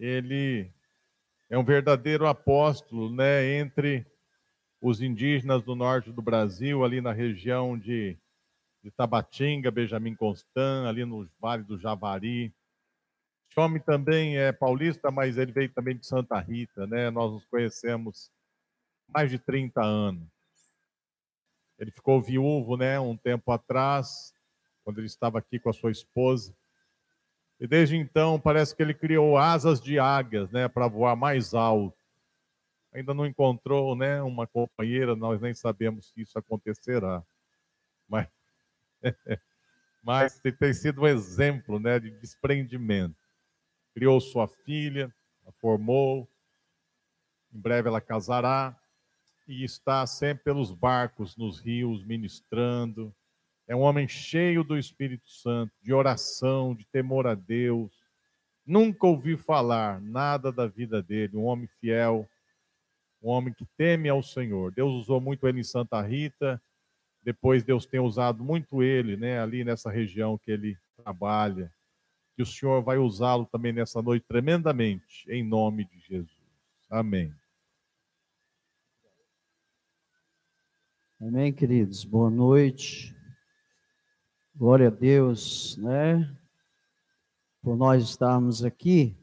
ele é um verdadeiro apóstolo, né, entre os indígenas do norte do Brasil, ali na região de, de Tabatinga, Benjamin Constant, ali no Vale do Javari. Esse homem também é paulista, mas ele veio também de Santa Rita, né? Nós nos conhecemos mais de 30 anos. Ele ficou viúvo, né, um tempo atrás, quando ele estava aqui com a sua esposa. E desde então parece que ele criou asas de águias, né, para voar mais alto. Ainda não encontrou, né, uma companheira, nós nem sabemos se isso acontecerá. Mas mas tem sido um exemplo, né, de desprendimento. Criou sua filha, a formou, em breve ela casará e está sempre pelos barcos, nos rios, ministrando, é um homem cheio do Espírito Santo, de oração, de temor a Deus. Nunca ouvi falar nada da vida dele, um homem fiel, um homem que teme ao Senhor. Deus usou muito ele em Santa Rita, depois Deus tem usado muito ele, né, ali nessa região que ele trabalha. Que o Senhor vai usá-lo também nessa noite tremendamente, em nome de Jesus. Amém. Amém, queridos. Boa noite. Glória a Deus, né? Por nós estarmos aqui.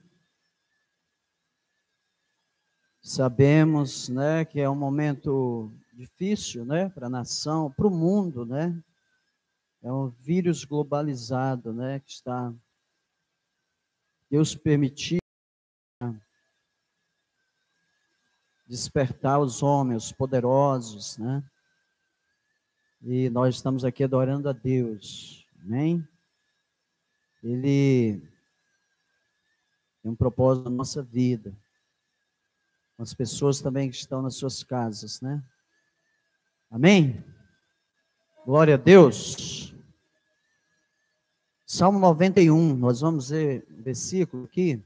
Sabemos, né, que é um momento difícil, né, para a nação, para o mundo, né? É um vírus globalizado, né, que está Deus permitiu despertar os homens, os poderosos, né? E nós estamos aqui adorando a Deus. Amém? Ele tem um propósito na nossa vida. As pessoas também que estão nas suas casas, né? Amém? Glória a Deus. Salmo 91, nós vamos ver um versículo aqui.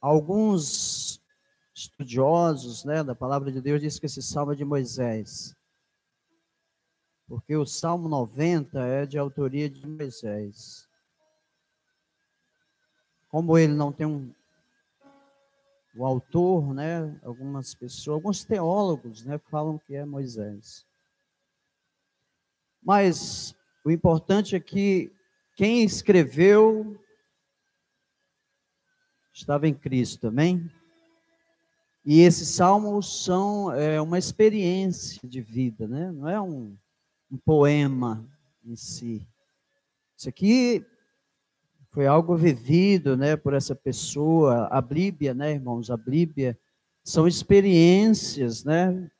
Alguns estudiosos né, da palavra de Deus dizem que esse salmo é de Moisés. Porque o Salmo 90 é de autoria de Moisés. Como ele não tem um. O autor, né? Algumas pessoas, alguns teólogos, né? Falam que é Moisés. Mas o importante é que quem escreveu estava em Cristo, amém? E esses salmos são é, uma experiência de vida, né? não é um, um poema em si. Isso aqui foi algo vivido né, por essa pessoa. A Bíblia, né, irmãos? A Bíblia são experiências né,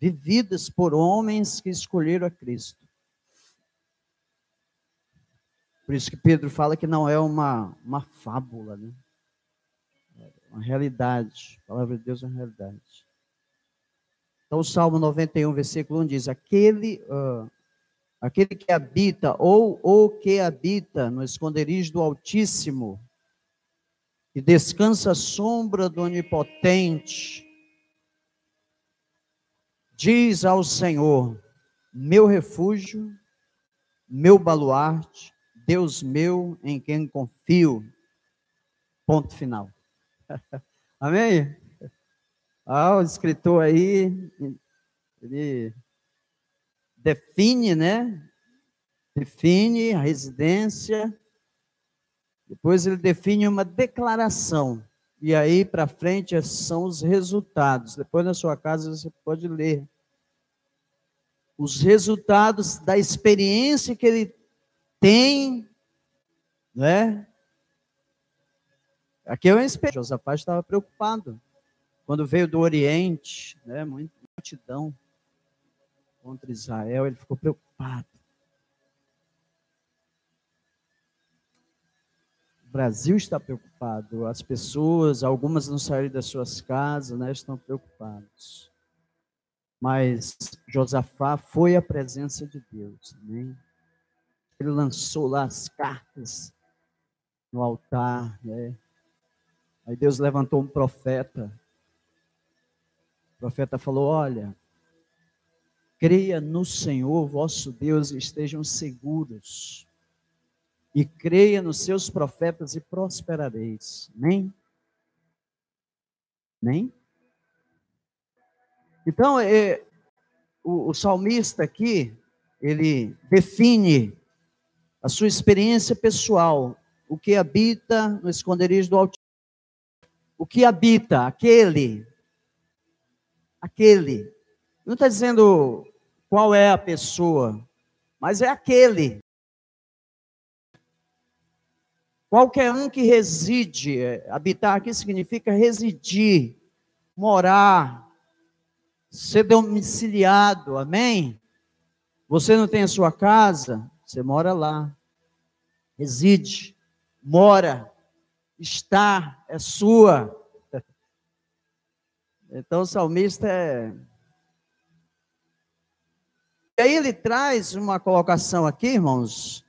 vividas por homens que escolheram a Cristo. Por isso que Pedro fala que não é uma, uma fábula, né? Uma realidade. A palavra de Deus é uma realidade. Então, o Salmo 91, versículo 1 diz: Aquele, uh, aquele que habita, ou o que habita no esconderijo do Altíssimo, e descansa à sombra do Onipotente, diz ao Senhor: Meu refúgio, meu baluarte, Deus meu em quem confio. Ponto final. Amém? Ah, o escritor aí, ele define, né? Define a residência, depois ele define uma declaração, e aí para frente são os resultados. Depois na sua casa você pode ler os resultados da experiência que ele tem, né? Aqui é um. Josafá estava preocupado. Quando veio do Oriente, né, muita multidão contra Israel, ele ficou preocupado. O Brasil está preocupado, as pessoas, algumas não saíram das suas casas, né, estão preocupados. Mas Josafá foi a presença de Deus, né? Ele lançou lá as cartas no altar, né? Aí Deus levantou um profeta. O profeta falou: Olha, creia no Senhor vosso Deus e estejam seguros. e creia nos seus profetas e prosperareis. Amém? Amém? Então, é, o, o salmista aqui, ele define a sua experiência pessoal, o que habita no esconderijo do Altíssimo. O que habita, aquele, aquele. Não está dizendo qual é a pessoa, mas é aquele. Qualquer um que reside, é, habitar aqui significa residir, morar, ser domiciliado, amém? Você não tem a sua casa, você mora lá, reside, mora, está, é sua. Então o salmista é. E aí ele traz uma colocação aqui, irmãos,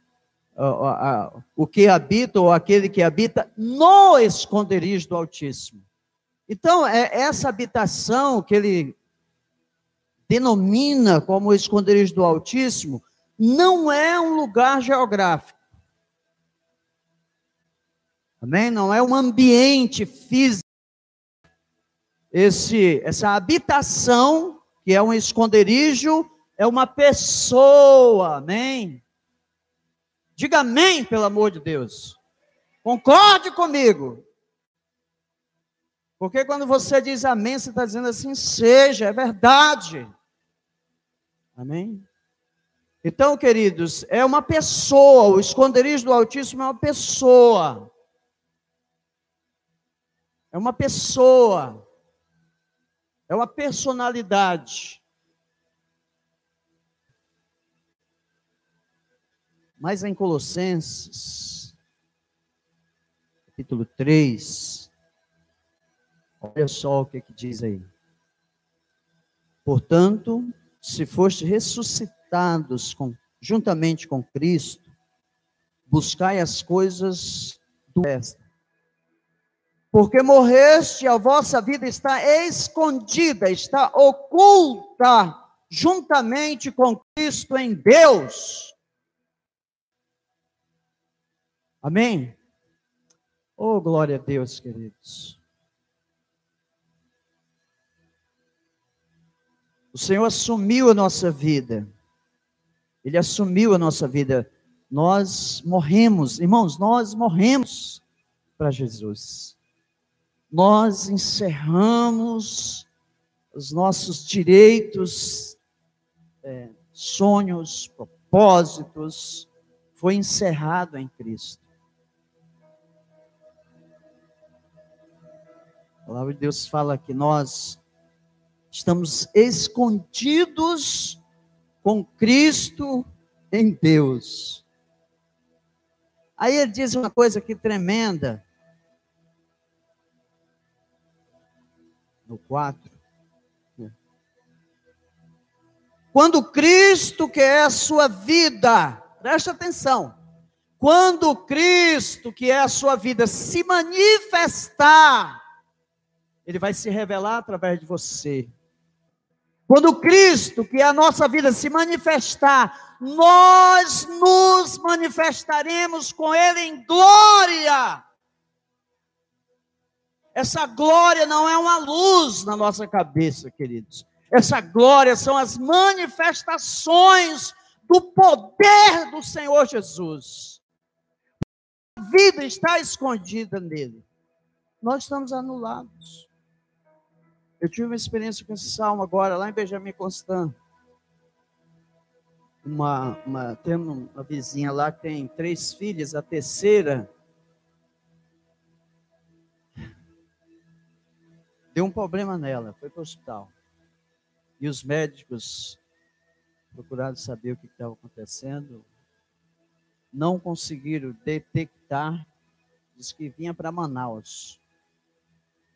o que habita, ou aquele que habita no esconderijo do Altíssimo. Então, é essa habitação que ele denomina como esconderijo do Altíssimo, não é um lugar geográfico. Amém? Não é um ambiente físico. Esse, essa habitação, que é um esconderijo, é uma pessoa. Amém? Diga amém, pelo amor de Deus. Concorde comigo. Porque quando você diz amém, você está dizendo assim, seja, é verdade. Amém? Então, queridos, é uma pessoa, o esconderijo do Altíssimo é uma pessoa. É uma pessoa. É uma personalidade. Mas em Colossenses, capítulo 3, olha só o que, que diz aí. Portanto, se foste ressuscitados com, juntamente com Cristo, buscai as coisas do resto. Porque morreste, a vossa vida está escondida, está oculta, juntamente com Cristo em Deus. Amém? Oh, glória a Deus, queridos. O Senhor assumiu a nossa vida. Ele assumiu a nossa vida. Nós morremos, irmãos, nós morremos para Jesus. Nós encerramos os nossos direitos, é, sonhos, propósitos, foi encerrado em Cristo. A palavra de Deus fala que nós estamos escondidos com Cristo em Deus. Aí ele diz uma coisa aqui tremenda. No 4. Quando Cristo, que é a sua vida, preste atenção. Quando Cristo, que é a sua vida, se manifestar, ele vai se revelar através de você. Quando Cristo, que é a nossa vida, se manifestar, nós nos manifestaremos com Ele em glória. Essa glória não é uma luz na nossa cabeça, queridos. Essa glória são as manifestações do poder do Senhor Jesus. A vida está escondida nele. Nós estamos anulados. Eu tive uma experiência com esse salmo agora, lá em Benjamin Constant. Uma, uma, tem uma vizinha lá que tem três filhas, a terceira deu um problema nela, foi para o hospital. E os médicos procuraram saber o que estava acontecendo, não conseguiram detectar, diz que vinha para Manaus.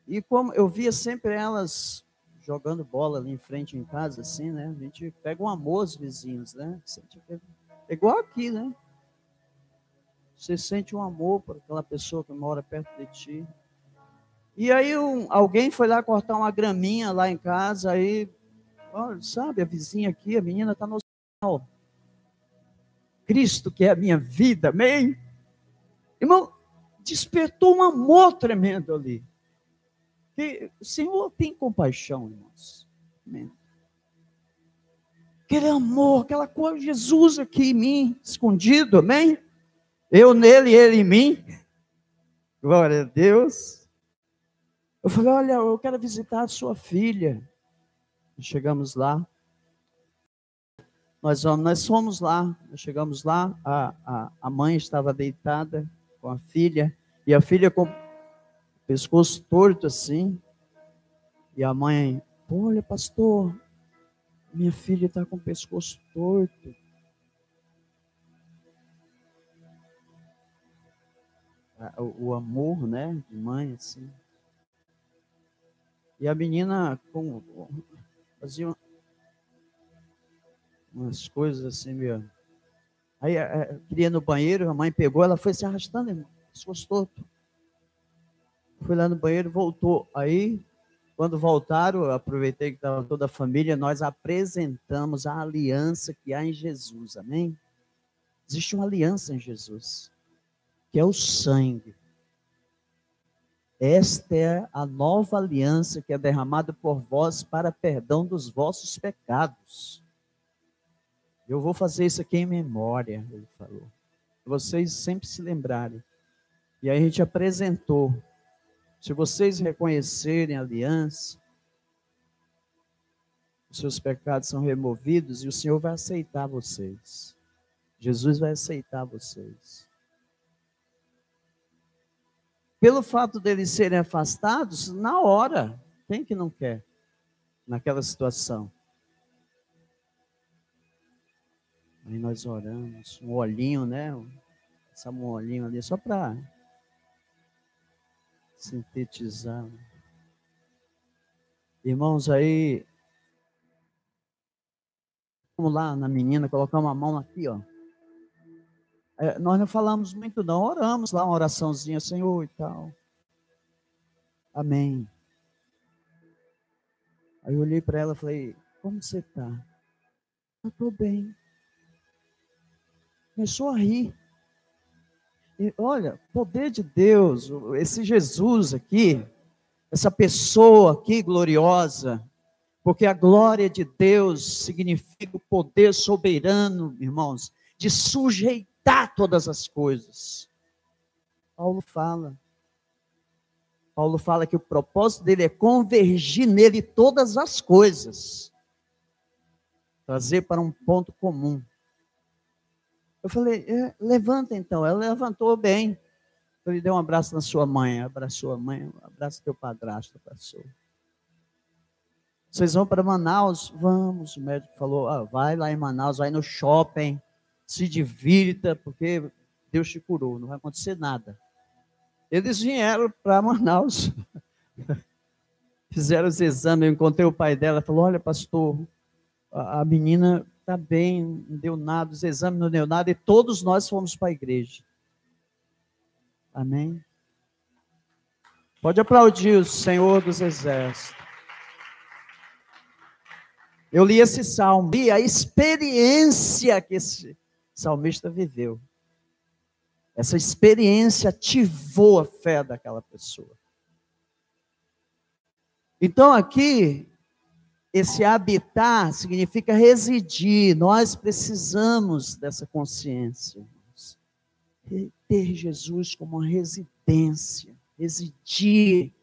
E como eu via sempre elas jogando bola ali em frente em casa, assim, né? A gente pega um amor aos vizinhos, né? É igual aqui, né? Você sente um amor por aquela pessoa que mora perto de ti. E aí um, alguém foi lá cortar uma graminha lá em casa, aí, olha, sabe, a vizinha aqui, a menina está no hospital. Cristo, que é a minha vida, amém? Irmão, despertou um amor tremendo ali. Que o Senhor tem compaixão, irmãos. Amém. Aquele amor, aquela coisa, Jesus aqui em mim, escondido, amém? Eu nele, ele em mim. Glória a Deus. Eu falei, olha, eu quero visitar a sua filha. Chegamos lá. Nós, nós fomos lá, nós chegamos lá, a, a, a mãe estava deitada com a filha, e a filha com o pescoço torto assim, e a mãe, olha pastor, minha filha está com o pescoço torto. O, o amor, né, de mãe, assim. E a menina com, fazia umas coisas assim, meu. Aí queria ir no banheiro, a mãe pegou, ela foi se arrastando, irmão. Foi lá no banheiro, voltou. Aí quando voltaram, aproveitei que estava toda a família, nós apresentamos a aliança que há em Jesus, amém? Existe uma aliança em Jesus, que é o sangue. Esta é a nova aliança que é derramada por vós para perdão dos vossos pecados. Eu vou fazer isso aqui em memória, ele falou. Vocês sempre se lembrarem. E aí a gente apresentou se vocês reconhecerem a aliança, os seus pecados são removidos e o Senhor vai aceitar vocês. Jesus vai aceitar vocês. Pelo fato deles serem afastados, na hora, quem que não quer? Naquela situação. Aí nós oramos, um olhinho, né? Essa um olhinho ali, só para sintetizar. Irmãos, aí. Vamos lá na menina, colocar uma mão aqui, ó. É, nós não falamos muito, não. Oramos lá uma oraçãozinha, Senhor e tal. Amém. Aí eu olhei para ela e falei: Como você está? Eu estou bem. Começou a rir. E olha, poder de Deus, esse Jesus aqui, essa pessoa aqui gloriosa, porque a glória de Deus significa o poder soberano, irmãos, de sujeitar todas as coisas. Paulo fala. Paulo fala que o propósito dele é convergir nele todas as coisas, trazer para um ponto comum. Eu falei, é, levanta então. Ela levantou bem. Eu dei um abraço na sua mãe, abraçou a mãe, abraço teu padrasto, abraçou. Vocês vão para Manaus? Vamos. O médico falou, ah, vai lá em Manaus, vai no shopping, se divirta, porque Deus te curou, não vai acontecer nada. Eles vieram para Manaus, fizeram os exames, eu encontrei o pai dela, falou, olha pastor, a, menina está bem, não deu nada, os exames não deu nada, e todos nós fomos para a igreja. Amém? Pode aplaudir o Senhor dos Exércitos. Eu li esse salmo, e a experiência que esse salmista viveu. Essa experiência ativou a fé daquela pessoa. Então aqui esse habitar significa residir. Nós precisamos dessa consciência. Ter Jesus como uma residência, residir.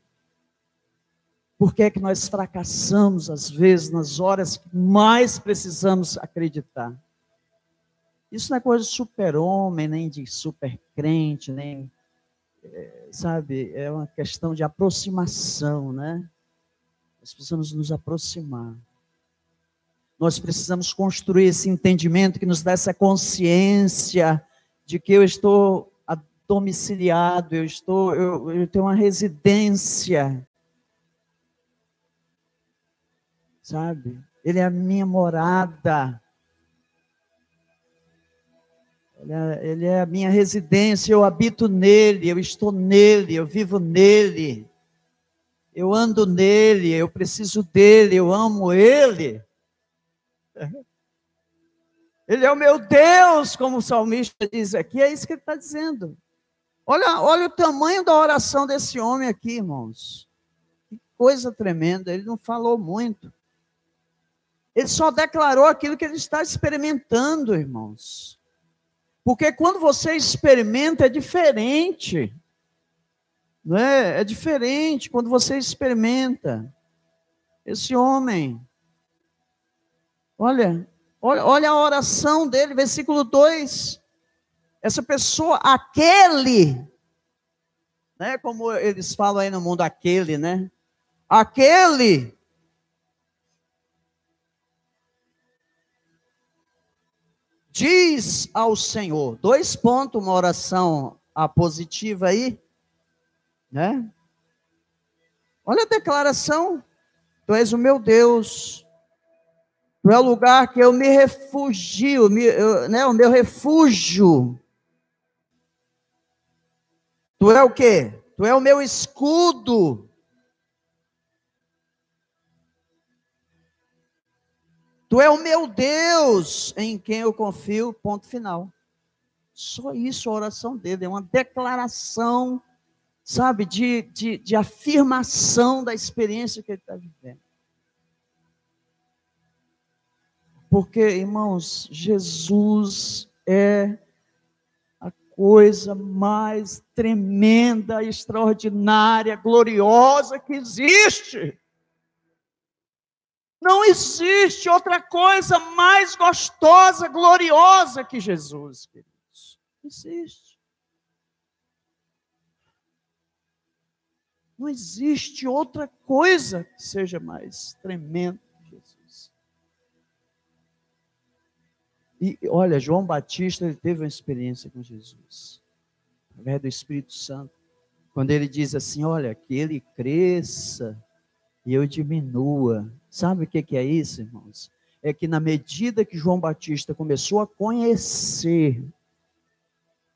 Por que é que nós fracassamos às vezes nas horas que mais precisamos acreditar? Isso não é coisa de super-homem, nem de super-crente, nem, é, sabe, é uma questão de aproximação, né? Nós precisamos nos aproximar. Nós precisamos construir esse entendimento que nos dá essa consciência de que eu estou domiciliado, eu estou, eu, eu tenho uma residência. Sabe? Ele é a minha morada. Ele é, ele é a minha residência, eu habito nele, eu estou nele, eu vivo nele eu ando nele, eu preciso dele, eu amo ele. Ele é o meu Deus, como o salmista diz aqui, é isso que ele está dizendo. Olha, olha o tamanho da oração desse homem aqui, irmãos. Que coisa tremenda. Ele não falou muito. Ele só declarou aquilo que ele está experimentando, irmãos. Porque quando você experimenta é diferente. Não é? É diferente quando você experimenta. Esse homem, olha, olha, olha a oração dele, versículo 2. Essa pessoa, aquele, né? Como eles falam aí no mundo, aquele, né? Aquele diz ao Senhor. Dois pontos, uma oração a positiva aí, né? Olha a declaração. Tu és o meu Deus. Tu é o lugar que eu me refugio, me, eu, né, o meu refúgio. Tu é o quê? Tu é o meu escudo. Tu é o meu Deus em quem eu confio, ponto final. Só isso a oração dele, é uma declaração, sabe, de, de, de afirmação da experiência que ele está vivendo. Porque, irmãos, Jesus é a coisa mais tremenda, extraordinária, gloriosa que existe. Não existe outra coisa mais gostosa, gloriosa que Jesus, queridos. Não existe. Não existe outra coisa que seja mais tremenda que Jesus. E olha, João Batista ele teve uma experiência com Jesus, através do Espírito Santo, quando ele diz assim: Olha, que ele cresça e eu diminua. Sabe o que é isso, irmãos? É que na medida que João Batista começou a conhecer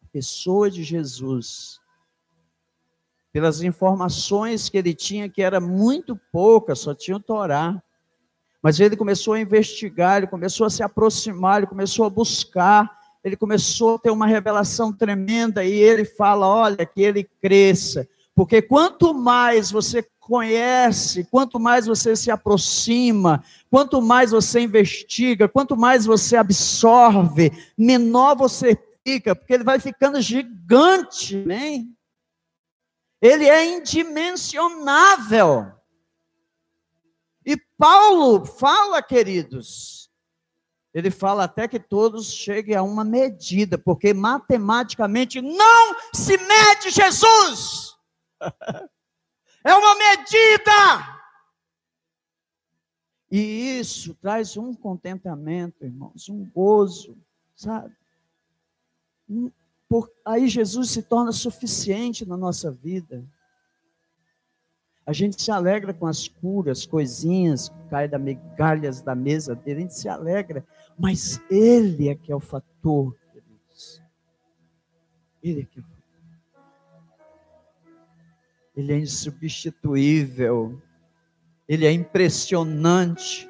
a pessoa de Jesus, pelas informações que ele tinha, que era muito pouca, só tinha o Torá. Mas ele começou a investigar, ele começou a se aproximar, ele começou a buscar, ele começou a ter uma revelação tremenda e ele fala: olha, que ele cresça. Porque quanto mais você conhece, quanto mais você se aproxima, quanto mais você investiga, quanto mais você absorve, menor você fica, porque ele vai ficando gigante, né? Ele é indimensionável. E Paulo fala, queridos, ele fala até que todos cheguem a uma medida, porque matematicamente não se mede Jesus. É uma medida. E isso traz um contentamento, irmãos, um gozo, sabe? Por, aí Jesus se torna suficiente na nossa vida. A gente se alegra com as curas, coisinhas que caem da migalhas da mesa dele, a gente se alegra, mas Ele é que é o fator, queridos. Ele é que é o fator. Ele é insubstituível, ele é impressionante.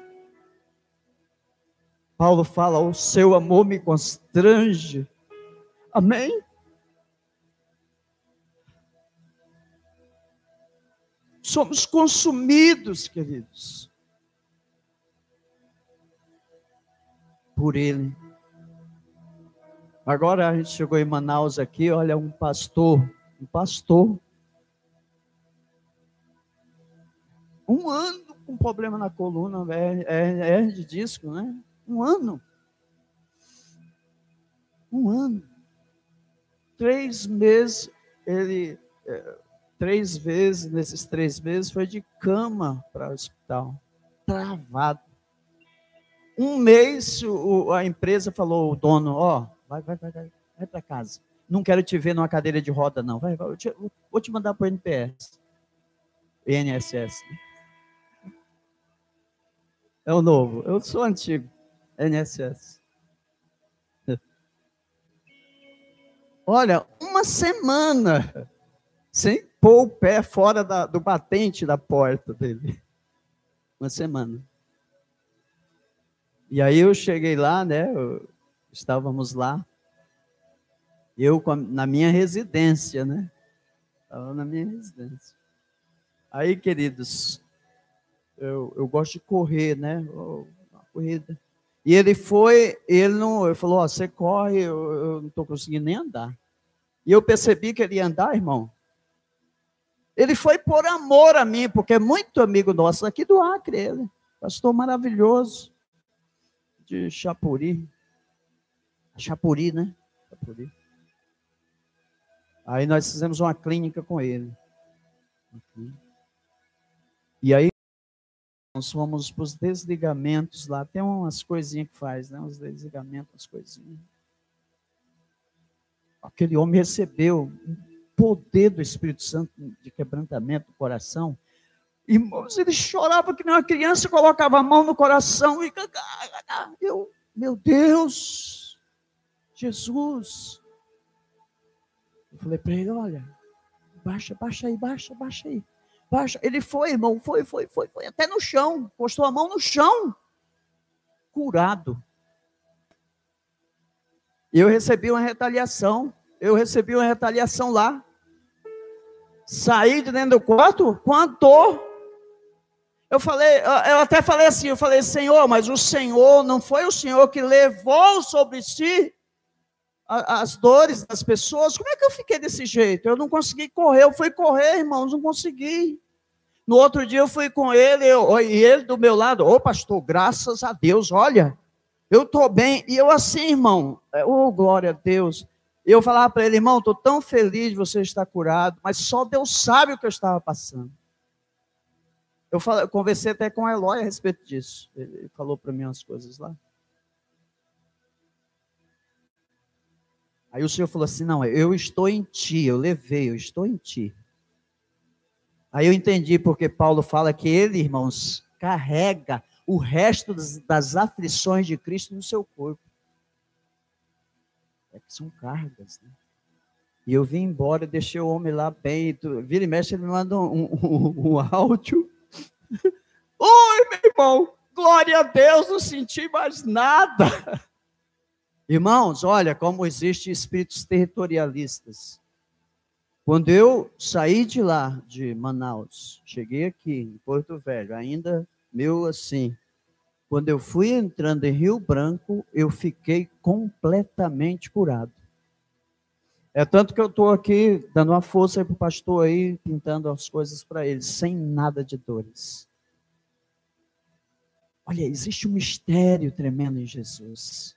Paulo fala: o seu amor me constrange. Amém? Somos consumidos, queridos, por Ele. Agora a gente chegou em Manaus aqui, olha, um pastor, um pastor, Um ano com problema na coluna, é, é, é de disco, né? Um ano. Um ano. Três meses, ele, é, três vezes, nesses três meses, foi de cama para o hospital. Travado. Um mês, o, a empresa falou, o dono, ó, oh, vai, vai, vai, vai, vai para casa. Não quero te ver numa cadeira de roda, não. Vai, vai, eu te, vou te mandar para o NPS. INSS. É o novo. Eu sou antigo. NSS. Olha, uma semana sem pôr o pé fora da, do batente da porta dele. Uma semana. E aí eu cheguei lá, né? estávamos lá. Eu na minha residência, né? Estava na minha residência. Aí, queridos, eu, eu gosto de correr, né? Uma corrida. E ele foi, ele não, ele falou, ó, você corre, eu, eu não estou conseguindo nem andar. E eu percebi que ele ia andar, irmão. Ele foi por amor a mim, porque é muito amigo nosso aqui do Acre, ele. Pastor maravilhoso. De Chapuri. Chapuri, né? Chapuri. Aí nós fizemos uma clínica com ele. E aí nós fomos para os desligamentos lá. Tem umas coisinhas que faz, né? Uns desligamentos, umas coisinhas. Aquele homem recebeu um poder do Espírito Santo de quebrantamento do coração. Irmãos, ele chorava que nem uma criança, colocava a mão no coração e eu, meu Deus, Jesus. Eu falei para ele, olha, baixa, baixa aí, baixa, baixa aí. Ele foi, irmão, foi, foi, foi, foi até no chão, postou a mão no chão, curado. Eu recebi uma retaliação. Eu recebi uma retaliação lá. Saí de dentro do quarto quanto eu falei, eu até falei assim, eu falei, Senhor, mas o Senhor não foi o Senhor que levou sobre si as dores das pessoas. Como é que eu fiquei desse jeito? Eu não consegui correr, eu fui correr, irmãos, não consegui. No outro dia eu fui com ele, eu, e ele do meu lado, ô pastor, graças a Deus, olha, eu estou bem. E eu assim, irmão, oh glória a Deus. Eu falava para ele, irmão, estou tão feliz de você estar curado, mas só Deus sabe o que eu estava passando. Eu, falei, eu conversei até com a Eloy a respeito disso. Ele falou para mim umas coisas lá. Aí o Senhor falou assim: Não, eu estou em ti, eu levei, eu estou em ti. Aí eu entendi porque Paulo fala que ele, irmãos, carrega o resto das, aflições de Cristo no seu corpo é que são cargas, né? E eu vim embora, deixei o homem lá bem. Tu, vira e mexe, ele me manda um, um, um áudio. Oi, meu irmão, glória a Deus, não senti mais nada. Irmãos, olha como existem espíritos territorialistas. Quando eu saí de lá, de Manaus, cheguei aqui, em Porto Velho, ainda meu assim, quando eu fui entrando em Rio Branco, eu fiquei completamente curado. É tanto que eu estou aqui dando uma força para o pastor aí, pintando as coisas para ele, sem nada de dores. Olha, existe um mistério tremendo em Jesus.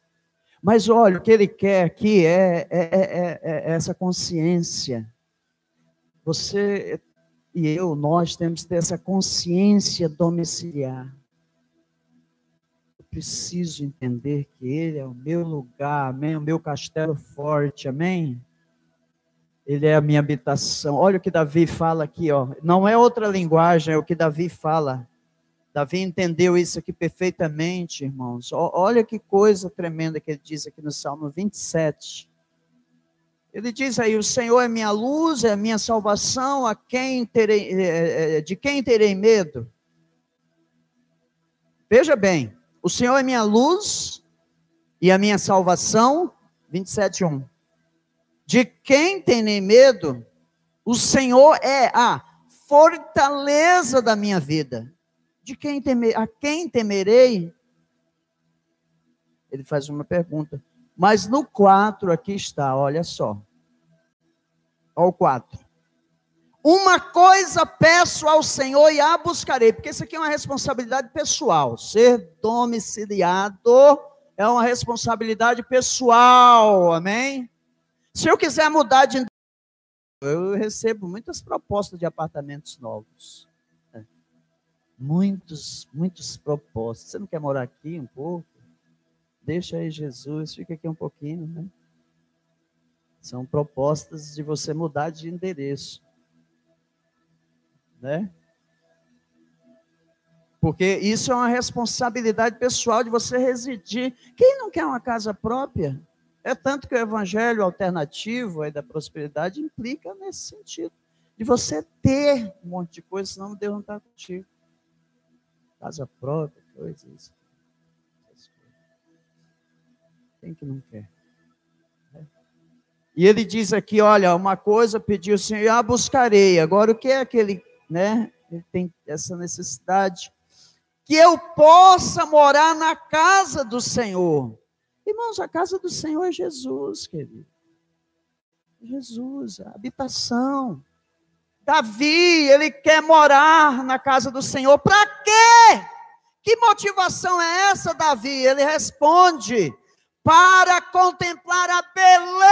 Mas olha, o que ele quer aqui é, é, é, é essa consciência. Você e eu, nós temos que ter essa consciência domiciliar preciso entender que Ele é o meu lugar, amém? O meu castelo forte, amém? Ele é a minha habitação. Olha o que Davi fala aqui, ó. Não é outra linguagem, é o que Davi fala. Davi entendeu isso aqui perfeitamente, irmãos. Olha que coisa tremenda que ele diz aqui no Salmo 27. Ele diz aí: O Senhor é minha luz, é minha salvação, a quem terei, é, é, de quem terei medo? Veja bem, o Senhor é minha luz e a minha salvação. 27:1. De quem tem medo? O Senhor é a fortaleza da minha vida. De quem temer, a quem temerei? Ele faz uma pergunta. Mas no 4 aqui está, olha só. Olha o 4. Uma coisa peço ao Senhor e a buscarei, porque isso aqui é uma responsabilidade pessoal. Ser domiciliado é uma responsabilidade pessoal, amém? Se eu quiser mudar de eu recebo muitas propostas de apartamentos novos. É. Muitos, muitos propostas. Você não quer morar aqui um pouco? Deixa aí Jesus, fica aqui um pouquinho, né? São propostas de você mudar de endereço né? Porque isso é uma responsabilidade pessoal de você residir. Quem não quer uma casa própria? É tanto que o evangelho alternativo aí da prosperidade implica nesse sentido. De você ter um monte de coisa, senão Deus não está contigo. Casa própria, coisas. Quem que não quer? Né? E ele diz aqui, olha, uma coisa pediu o Senhor, ah, buscarei. Agora, o que é aquele, né? Ele tem essa necessidade. Que eu possa morar na casa do Senhor. Irmãos, a casa do Senhor é Jesus, querido. Jesus, a habitação. Davi, ele quer morar na casa do Senhor. Para quê? Que motivação é essa, Davi? Ele responde: para contemplar a beleza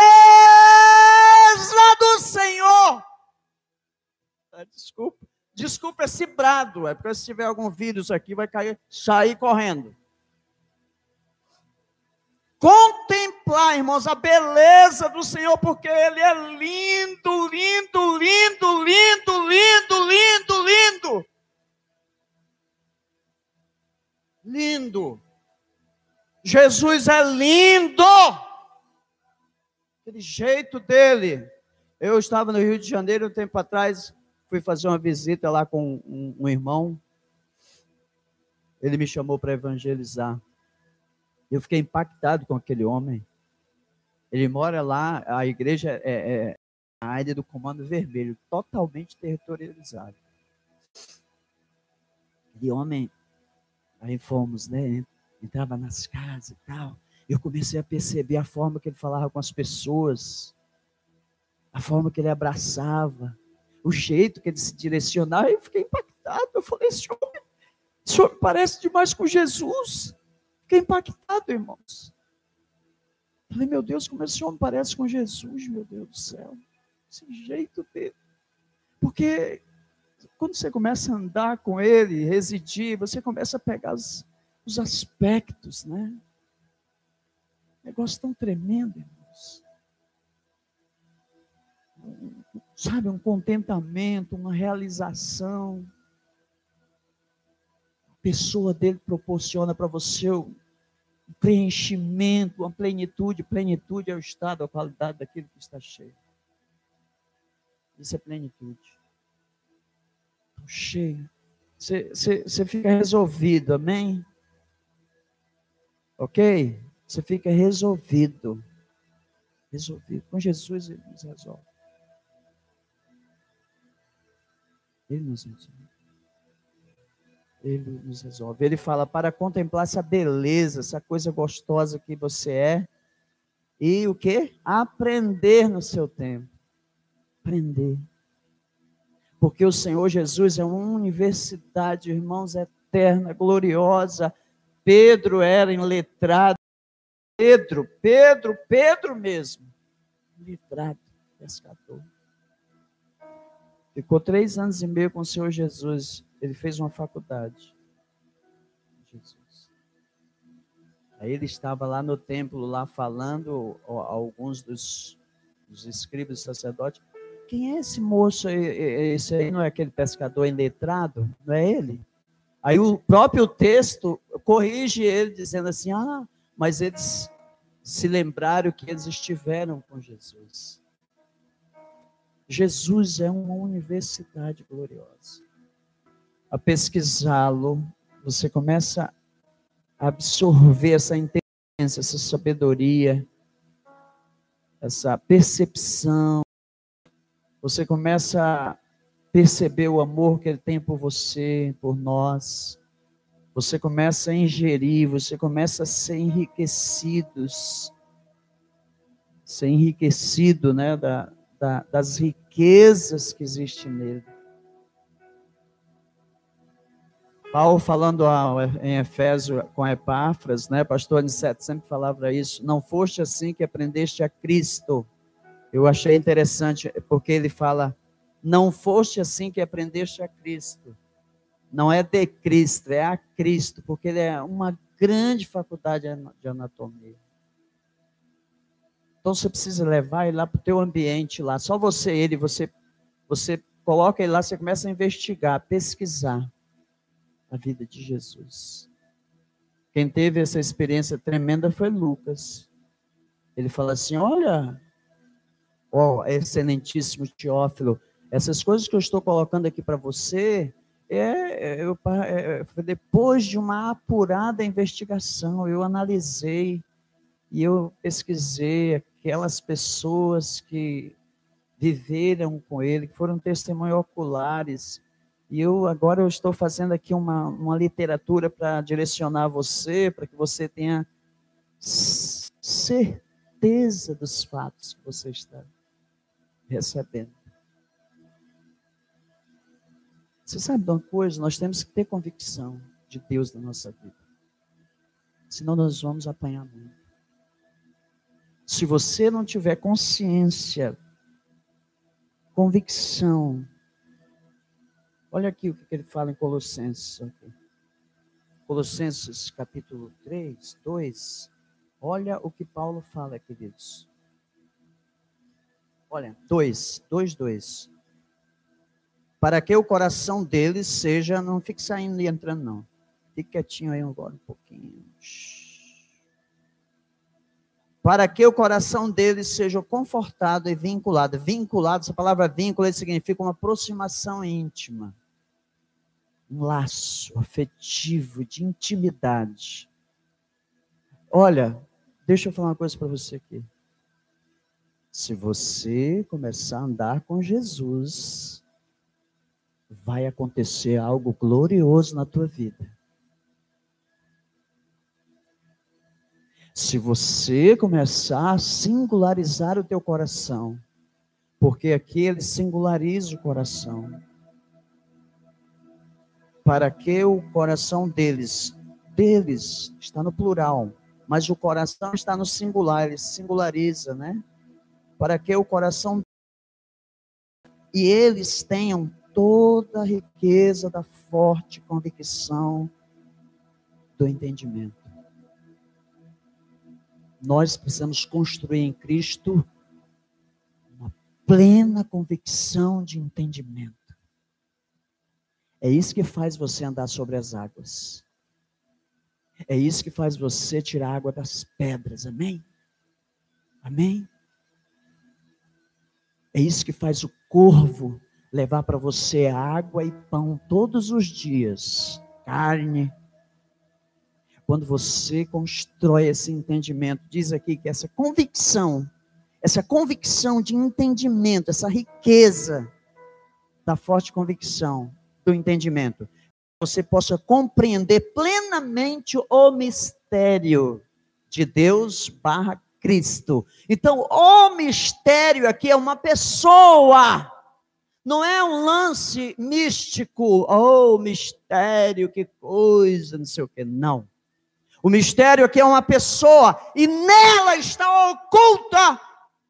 do Senhor. Ah, desculpa, desculpa esse brado, é porque se tiver algum vírus aqui, vai cair, sair correndo. Contemplar, irmãos, a beleza do Senhor, porque Ele é lindo, lindo, lindo, lindo, lindo, lindo, lindo. Lindo. Jesus é lindo. Aquele jeito dele. Eu estava no Rio de Janeiro um tempo atrás, fui fazer uma visita lá com um, um irmão. Ele me chamou para evangelizar. Eu fiquei impactado com aquele homem. Ele mora lá, a igreja é, é a área do Comando Vermelho, totalmente territorializado. Aquele homem, aí fomos, né? Entrava nas casas e tal. Eu comecei a perceber a forma que ele falava com as pessoas, a forma que ele abraçava, o jeito que ele se direcionava. Eu fiquei impactado. Eu falei: esse homem, esse homem parece demais com Jesus. Fiquei impactado, irmãos. Falei, meu Deus, como esse homem parece com Jesus, meu Deus do céu. Esse jeito dele. Porque quando você começa a andar com ele, residir, você começa a pegar as, os aspectos, né? Negócio tão tremendo, irmãos. Sabe, um contentamento, uma realização. A pessoa dele proporciona para você um preenchimento, uma plenitude. Plenitude é o estado, a qualidade daquilo que está cheio. Isso é plenitude. Estou cheio. Você fica resolvido, amém? Ok? Você fica resolvido. Resolvido. Com Jesus ele nos resolve. Ele nos resolve. Ele nos resolve. Ele fala para contemplar essa beleza, essa coisa gostosa que você é. E o que? Aprender no seu tempo. Aprender. Porque o Senhor Jesus é uma universidade, irmãos, eterna, gloriosa, Pedro era letrado. Pedro, Pedro, Pedro mesmo. Letrado, pescador. Ficou três anos e meio com o Senhor Jesus. Ele fez uma faculdade. Jesus. Aí ele estava lá no templo, lá falando a alguns dos, dos escribas e sacerdotes. Quem é esse moço? Esse aí não é aquele pescador letrado? Não é ele? Aí o próprio texto corrige ele, dizendo assim: ah, mas eles se lembraram que eles estiveram com Jesus. Jesus é uma universidade gloriosa. A pesquisá-lo, você começa a absorver essa inteligência, essa sabedoria, essa percepção. Você começa perceber o amor que Ele tem por você, por nós. Você começa a ingerir, você começa a ser enriquecidos, ser enriquecido né, da, da, das riquezas que existem nele. Paulo falando em Efésio com Epáfras, né, pastor Aniceto sempre falava isso, não foste assim que aprendeste a Cristo. Eu achei interessante, porque ele fala, não foste assim que aprendeste a Cristo. Não é de Cristo, é a Cristo, porque ele é uma grande faculdade de anatomia. Então você precisa levar ele lá para o teu ambiente lá. Só você, ele, você, você coloca ele lá, você começa a investigar, a pesquisar a vida de Jesus. Quem teve essa experiência tremenda foi Lucas. Ele fala assim: olha, ó, excelentíssimo Teófilo, essas coisas que eu estou colocando aqui para você, é, é eu, é, depois de uma apurada investigação, eu analisei e eu pesquisei aquelas pessoas que viveram com ele, que foram testemunhos oculares. E eu agora eu estou fazendo aqui uma, uma literatura para direcionar você, para que você tenha certeza dos fatos que você está recebendo. Você sabe de uma coisa? Nós temos que ter convicção de Deus na nossa vida. Senão nós vamos apanhar muito. Se você não tiver consciência, convicção, olha aqui o que ele fala em Colossenses. Colossenses capítulo 3, 2. Olha o que Paulo fala, queridos. Olha, 2, 2, 2. Para que o coração deles seja, não fique saindo e entrando, não. Fique quietinho aí agora um pouquinho. Para que o coração deles seja confortado e vinculado. Vinculado, essa palavra vínculo significa uma aproximação íntima. Um laço afetivo, de intimidade. Olha, deixa eu falar uma coisa para você aqui. Se você começar a andar com Jesus, vai acontecer algo glorioso na tua vida. Se você começar a singularizar o teu coração, porque aqui ele singulariza o coração, para que o coração deles, deles, está no plural, mas o coração está no singular, ele singulariza, né? Para que o coração e eles tenham toda a riqueza da forte convicção do entendimento. Nós precisamos construir em Cristo uma plena convicção de entendimento. É isso que faz você andar sobre as águas. É isso que faz você tirar água das pedras. Amém? Amém? É isso que faz o corvo levar para você água e pão todos os dias, carne. Quando você constrói esse entendimento, diz aqui que essa convicção, essa convicção de entendimento, essa riqueza da forte convicção do entendimento, você possa compreender plenamente o mistério de Deus barra Cristo. Então, o mistério aqui é uma pessoa. Não é um lance místico, oh, mistério, que coisa, não sei o que. Não. O mistério aqui é uma pessoa e nela está oculta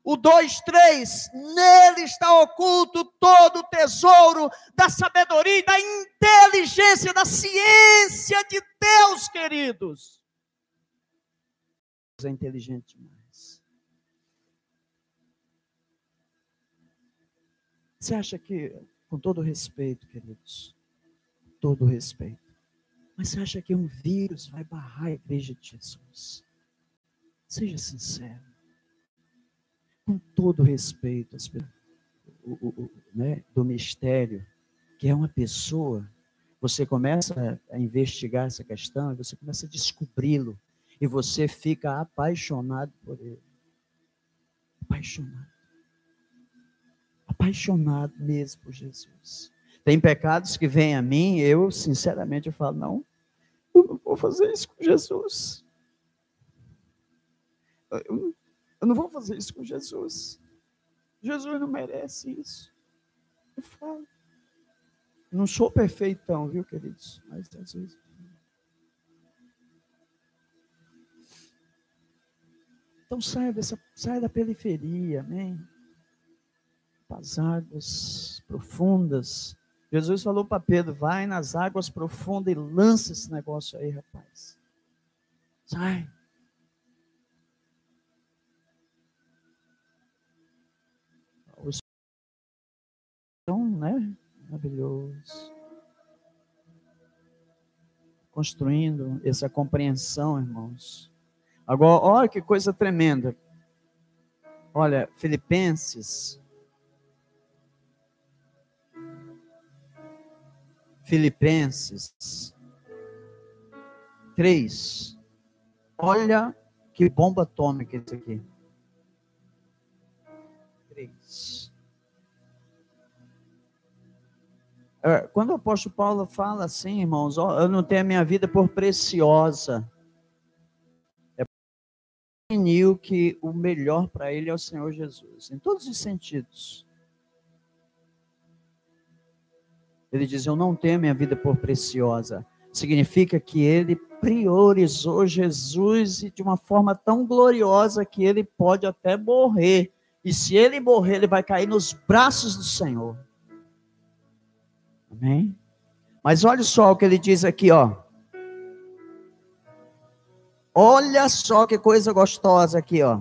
o 2, 3. Nele está oculto todo o tesouro da sabedoria, da inteligência, da ciência de Deus, queridos. É inteligente demais. Você acha que, com todo respeito, queridos, todo respeito, mas você acha que um vírus vai barrar a igreja de Jesus? Seja sincero. Com todo respeito o, o, o, né, do mistério, que é uma pessoa, você começa a investigar essa questão você começa a descobri-lo. E você fica apaixonado por ele. Apaixonado apaixonado mesmo por Jesus. Tem pecados que vêm a mim, eu, sinceramente, eu falo, não, eu não vou fazer isso com Jesus. Eu, eu não vou fazer isso com Jesus. Jesus não merece isso. Eu falo. Não sou perfeitão, viu, queridos? Mas às vezes. Então saia, dessa, saia da periferia, amém? As águas profundas. Jesus falou para Pedro: vai nas águas profundas e lança esse negócio aí, rapaz. Sai. Então, né? Maravilhoso. Construindo essa compreensão, irmãos. Agora, olha que coisa tremenda. Olha, Filipenses Filipenses 3. Olha que bomba atômica isso aqui. fez. É, quando o apóstolo Paulo fala assim, irmãos, eu não tenho a minha vida por preciosa, é definiu que o melhor para ele é o Senhor Jesus, em todos os sentidos. Ele diz: Eu não tenho minha vida por preciosa. Significa que ele priorizou Jesus de uma forma tão gloriosa que ele pode até morrer. E se ele morrer, ele vai cair nos braços do Senhor. Amém? Mas olha só o que ele diz aqui, ó. Olha só que coisa gostosa aqui, ó.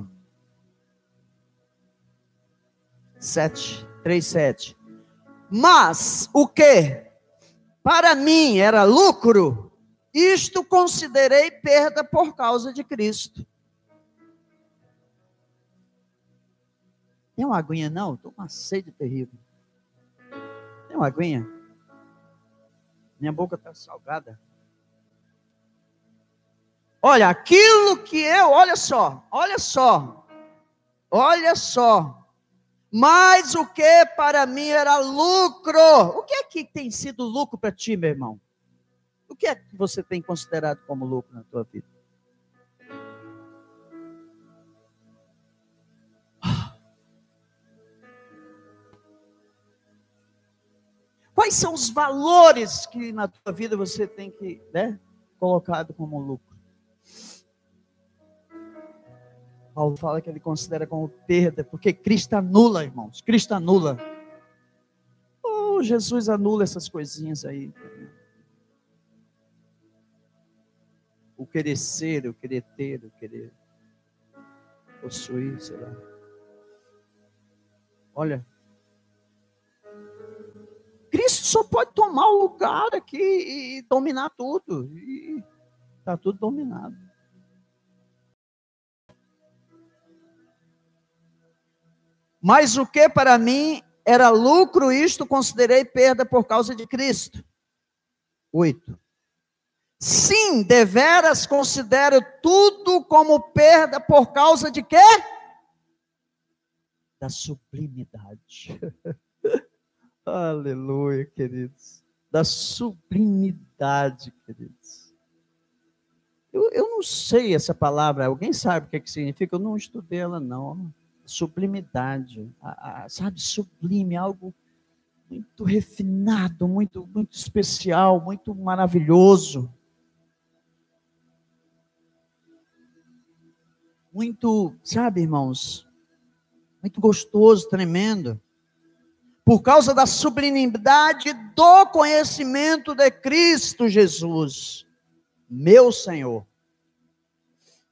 7, 3, 7. Mas o que para mim era lucro, isto considerei perda por causa de Cristo. Tem uma aguinha não? Estou com uma sede terrível. Tem uma aguinha? Minha boca está salgada. Olha, aquilo que eu, olha só, olha só, olha só. Mas o que para mim era lucro? O que é que tem sido lucro para ti, meu irmão? O que é que você tem considerado como lucro na tua vida? Quais são os valores que na tua vida você tem que, né, colocado como lucro? Paulo fala que ele considera como perda, porque Cristo anula, irmãos. Cristo anula. Oh, Jesus anula essas coisinhas aí. O querer ser, o querer ter, o querer possuir, sei lá. Olha, Cristo só pode tomar o lugar aqui e dominar tudo. E está tudo dominado. Mas o que para mim era lucro, isto considerei perda por causa de Cristo. Oito. Sim, deveras considero tudo como perda por causa de quê? Da sublimidade. Aleluia, queridos. Da sublimidade, queridos. Eu, eu não sei essa palavra. Alguém sabe o que, é que significa? Eu não estudei ela, não. Sublimidade. A, a, sabe, sublime, algo muito refinado, muito, muito especial, muito maravilhoso. Muito, sabe, irmãos? Muito gostoso, tremendo por causa da sublimidade do conhecimento de Cristo Jesus, meu Senhor.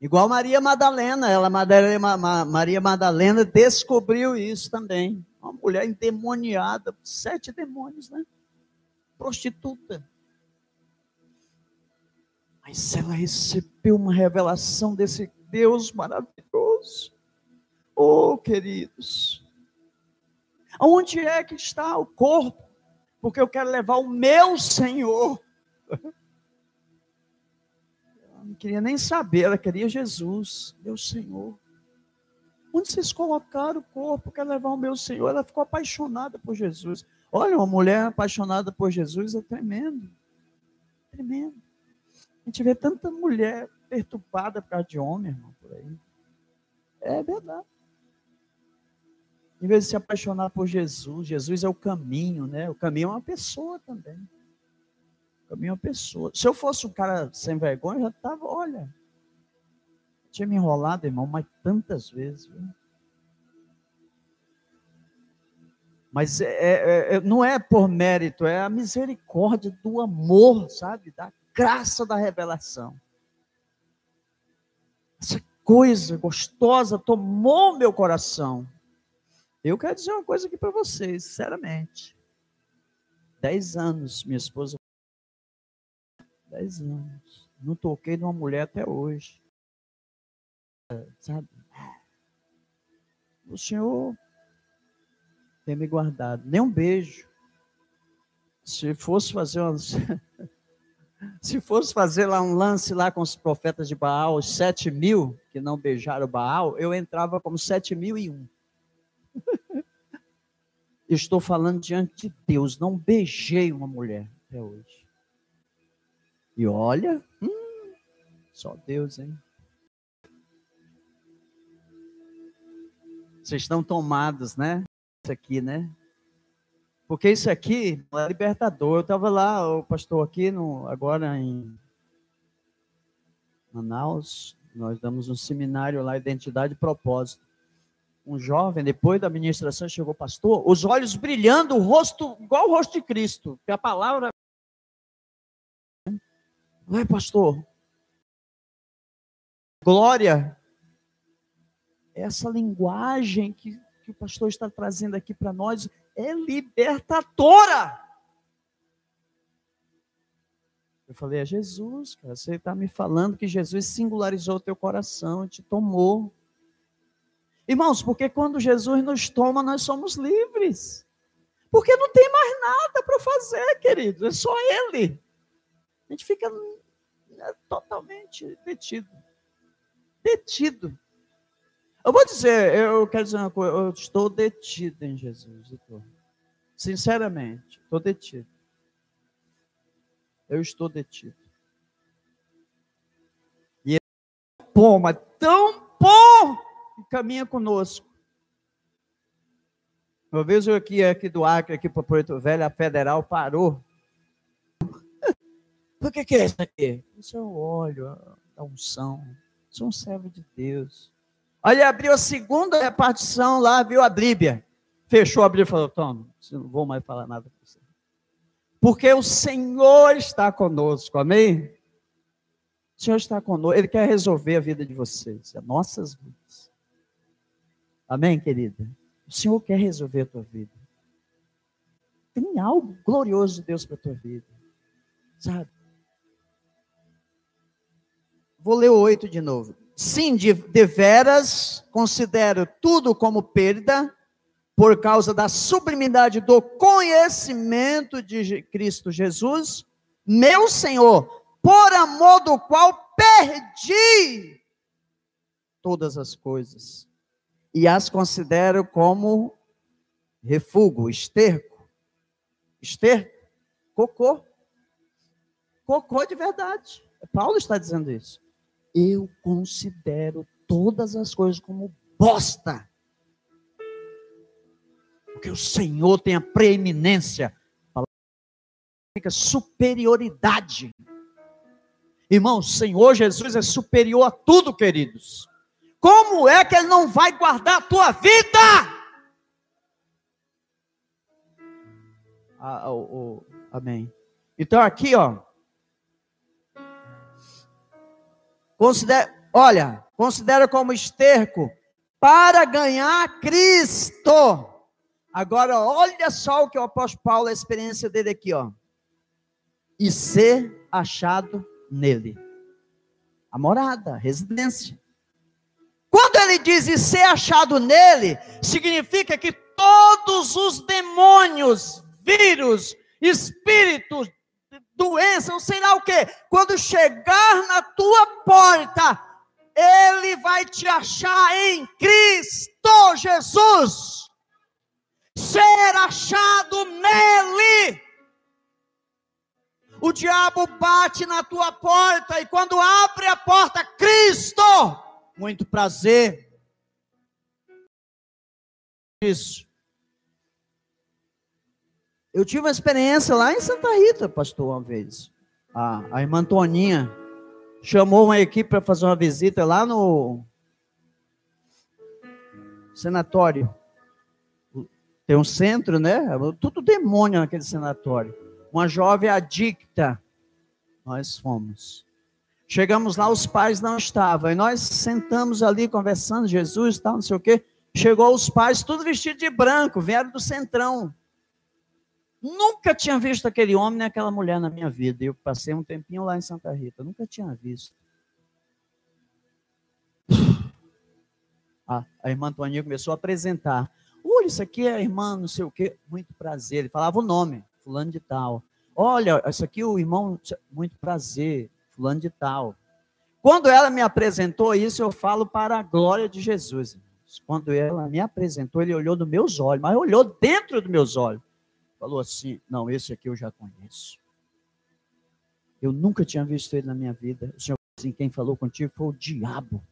Igual Maria Madalena, ela Maria Madalena descobriu isso também. Uma mulher endemoniada, sete demônios, né? Prostituta. Mas ela recebeu uma revelação desse Deus maravilhoso. Oh, queridos, Onde é que está o corpo? Porque eu quero levar o meu Senhor. Queria nem saber, ela queria Jesus, meu Senhor. Onde vocês colocaram o corpo? Eu quero levar o meu Senhor. Ela ficou apaixonada por Jesus. Olha, uma mulher apaixonada por Jesus é tremendo. Tremendo. A gente vê tanta mulher perturbada por causa de homem, irmão, por aí. É verdade. Em vez de se apaixonar por Jesus, Jesus é o caminho, né? O caminho é uma pessoa também. É uma pessoa. Se eu fosse um cara sem vergonha, já estava, olha, tinha me enrolado, irmão, mas tantas vezes. Viu? Mas é, é, é, não é por mérito, é a misericórdia do amor, sabe? Da graça da revelação. Essa coisa gostosa tomou meu coração. Eu quero dizer uma coisa aqui para vocês, sinceramente. Dez anos, minha esposa. Dez anos. Não toquei numa mulher até hoje. Sabe? O Senhor tem me guardado. Nem um beijo. Se fosse fazer uma. Se fosse fazer lá um lance lá com os profetas de Baal, os sete mil que não beijaram Baal, eu entrava como sete mil e um. Estou falando diante de Deus, não beijei uma mulher até hoje. E olha, hum, só Deus, hein? Vocês estão tomados, né? Isso aqui, né? Porque isso aqui é libertador. Eu estava lá, o pastor aqui, no, agora em Manaus, nós damos um seminário lá, Identidade e Propósito. Um jovem, depois da administração, chegou, pastor, os olhos brilhando, o rosto, igual o rosto de Cristo, que a palavra. Vai, pastor. Glória. Essa linguagem que, que o pastor está trazendo aqui para nós é libertadora. Eu falei, é Jesus, cara. Você está me falando que Jesus singularizou o teu coração, te tomou. Irmãos, porque quando Jesus nos toma, nós somos livres. Porque não tem mais nada para fazer, querido. É só Ele. A gente fica né, totalmente detido. Detido. Eu vou dizer, eu quero dizer uma coisa, eu estou detido em Jesus. Estou. Sinceramente, estou detido eu estou detido. E é bom, mas tão bom que caminha conosco. Uma vez eu aqui, aqui do Acre, aqui para Porto Velho, a federal parou. Por que, que é isso aqui? Isso é o óleo, a unção. Sou um servo de Deus. Olha, abriu a segunda repartição lá, viu a Bíblia. Fechou a Bíblia e falou: Toma, não vou mais falar nada com você. Porque o Senhor está conosco, amém? O Senhor está conosco, Ele quer resolver a vida de vocês, as nossas vidas. Amém, querida? O Senhor quer resolver a tua vida. Tem algo glorioso de Deus para a tua vida, sabe? Vou ler o 8 de novo. Sim, de, de veras considero tudo como perda por causa da sublimidade do conhecimento de Cristo Jesus, meu Senhor, por amor do qual perdi todas as coisas e as considero como refúgio, esterco. Esterco? Cocô. Cocô de verdade. Paulo está dizendo isso. Eu considero todas as coisas como bosta porque o Senhor tem a preeminência, a superioridade. Irmão, o Senhor Jesus é superior a tudo, queridos. Como é que Ele não vai guardar a tua vida? Ah, oh, oh, amém. Então aqui, ó. Considera, olha, considera como esterco para ganhar Cristo. Agora, olha só o que o apóstolo Paulo, a experiência dele aqui, ó. E ser achado nele. A morada, a residência. Quando ele diz e ser achado nele, significa que todos os demônios, vírus, espíritos, doença, não sei lá o que, quando chegar na tua porta, ele vai te achar em Cristo Jesus ser achado nele. O diabo bate na tua porta e quando abre a porta, Cristo, muito prazer. Isso. Eu tive uma experiência lá em Santa Rita, pastor, uma vez. A, a irmã Toninha chamou uma equipe para fazer uma visita lá no sanatório. Tem um centro, né? Tudo demônio naquele sanatório. Uma jovem adicta. Nós fomos. Chegamos lá, os pais não estavam. E nós sentamos ali conversando, Jesus tal, não sei o quê. Chegou os pais, tudo vestido de branco, vieram do centrão. Nunca tinha visto aquele homem nem aquela mulher na minha vida. Eu passei um tempinho lá em Santa Rita, nunca tinha visto. Ah, a irmã Toninha começou a apresentar. Olha, isso aqui é a irmã, não sei o quê, muito prazer. Ele falava o nome, fulano de tal. Olha, isso aqui é o irmão, muito prazer, fulano de tal. Quando ela me apresentou isso, eu falo para a glória de Jesus. Quando ela me apresentou, ele olhou nos meus olhos, mas olhou dentro dos meus olhos. Falou assim: Não, esse aqui eu já conheço. Eu nunca tinha visto ele na minha vida. O Senhor assim, quem falou contigo foi o diabo.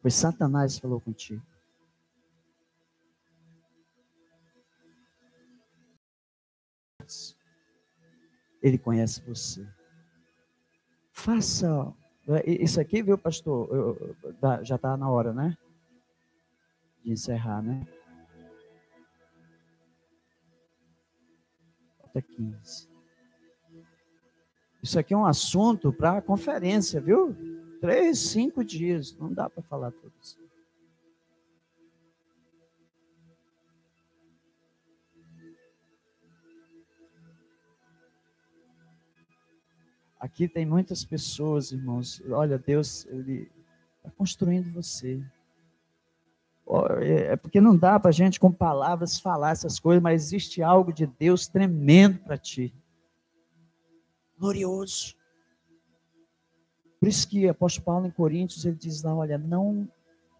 Foi Satanás que falou contigo. Ele conhece você. Faça. É, isso aqui, viu, pastor? Eu, já está na hora, né? De encerrar, né? Falta 15. Isso aqui é um assunto para a conferência, viu? Três, cinco dias. Não dá para falar tudo isso. Aqui tem muitas pessoas, irmãos. Olha, Deus, Ele está construindo você. É, é porque não dá para a gente, com palavras, falar essas coisas, mas existe algo de Deus tremendo para ti. Glorioso. Por isso que o apóstolo Paulo em Coríntios, ele diz lá, olha, não,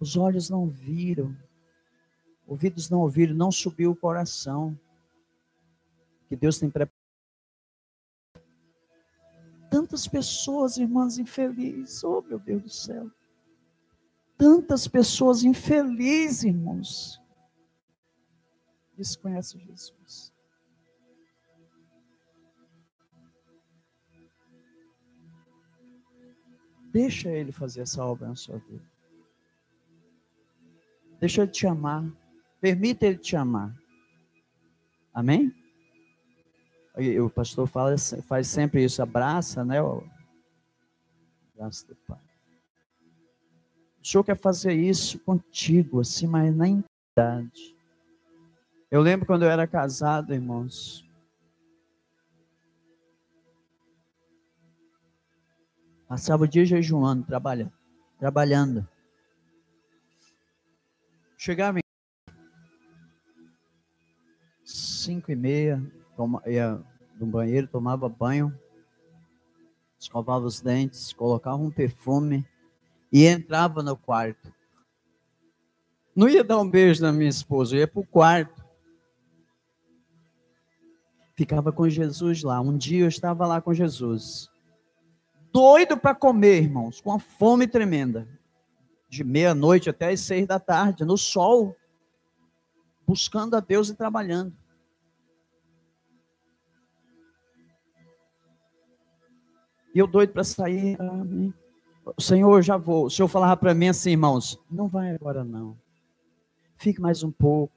os olhos não viram, ouvidos não ouviram, não subiu o coração. Que Deus tem preparado tantas pessoas, irmãs, infelizes. Oh, meu Deus do céu. Tantas pessoas infelizes, irmãos. Desconhecem Jesus. Deixa Ele fazer essa obra na sua vida. Deixa Ele te amar. Permita Ele te amar. Amém? o pastor fala, faz sempre isso, abraça, né? O abraço do Pai. O Senhor quer fazer isso contigo, assim, mas na intimidade. Eu lembro quando eu era casado, irmãos. Passava o dia jejuando, trabalhando. Trabalhando. Chegava em cinco e meia, toma, ia no banheiro, tomava banho, escovava os dentes, colocava um perfume e entrava no quarto. Não ia dar um beijo na minha esposa, ia para o quarto. Ficava com Jesus lá. Um dia eu estava lá com Jesus. Doido para comer, irmãos, com uma fome tremenda. De meia-noite até as seis da tarde, no sol, buscando a Deus e trabalhando. E eu doido para sair. Amém. Senhor, já vou. O Senhor falava para mim assim, irmãos, não vai agora não. Fique mais um pouco.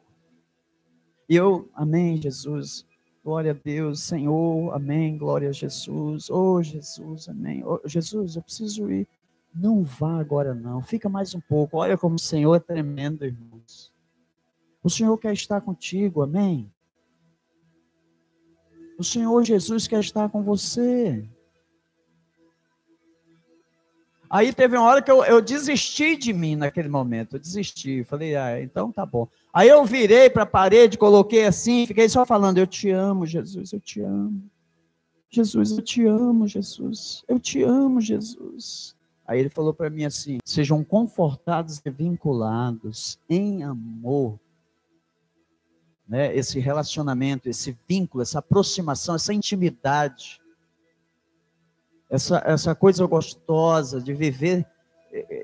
E eu, amém, Jesus. Glória a Deus, Senhor, amém, glória a Jesus. Oh, Jesus, amém. Oh, Jesus, eu preciso ir. Não vá agora não. Fica mais um pouco. Olha como o Senhor é tremendo, irmãos. O Senhor quer estar contigo, amém. O Senhor Jesus quer estar com você. Aí teve uma hora que eu, eu desisti de mim naquele momento. Eu desisti. Falei, ah, então tá bom. Aí eu virei para a parede, coloquei assim, fiquei só falando: Eu te amo, Jesus, eu te amo. Jesus, eu te amo, Jesus. Eu te amo, Jesus. Aí ele falou para mim assim: Sejam confortados e vinculados em amor. Né? Esse relacionamento, esse vínculo, essa aproximação, essa intimidade essa, essa coisa gostosa de viver,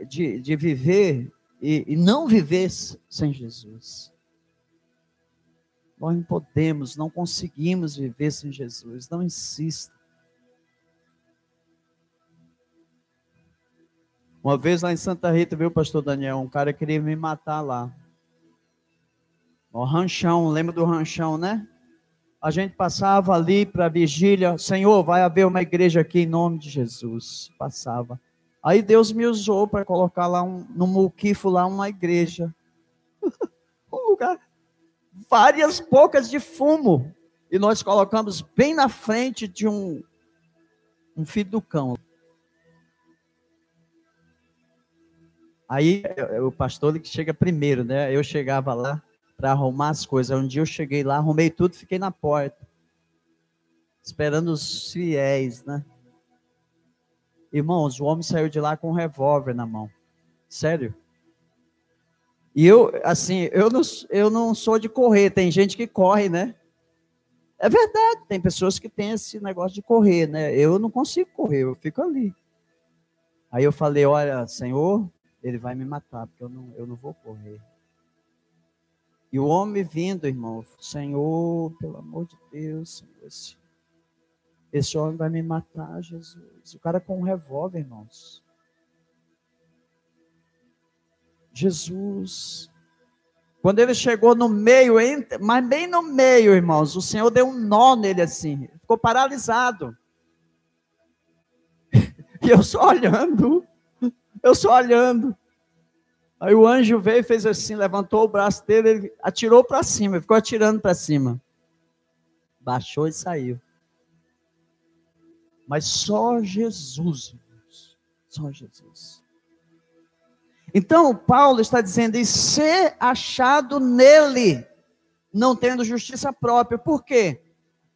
de, de viver e, e não viver sem Jesus. Nós não podemos, não conseguimos viver sem Jesus. Não insista. Uma vez lá em Santa Rita, viu, pastor Daniel? Um cara queria me matar lá. O ranchão, lembra do ranchão, né? A gente passava ali para vigília, Senhor, vai haver uma igreja aqui em nome de Jesus. Passava. Aí Deus me usou para colocar lá um, no Muquifo lá uma igreja. um lugar, várias bocas de fumo. E nós colocamos bem na frente de um, um filho do cão. Aí o pastor que chega primeiro, né? Eu chegava lá, para arrumar as coisas. Um dia eu cheguei lá, arrumei tudo, fiquei na porta, esperando os fiéis, né? Irmãos, o homem saiu de lá com um revólver na mão. Sério? E eu, assim, eu não, eu não sou de correr, tem gente que corre, né? É verdade, tem pessoas que têm esse negócio de correr, né? Eu não consigo correr, eu fico ali. Aí eu falei, olha, Senhor, ele vai me matar, porque eu não, eu não vou correr. E o homem vindo, irmão, Senhor, pelo amor de Deus, Senhor, esse, esse homem vai me matar, Jesus. O cara com um revólver, irmãos. Jesus. Quando ele chegou no meio, mas bem no meio, irmãos, o Senhor deu um nó nele assim, ficou paralisado. E eu só olhando, eu só olhando. Aí o anjo veio e fez assim, levantou o braço dele, ele atirou para cima, ficou atirando para cima. Baixou e saiu. Mas só Jesus, só Jesus. Então, Paulo está dizendo, e ser achado nele, não tendo justiça própria. Por quê?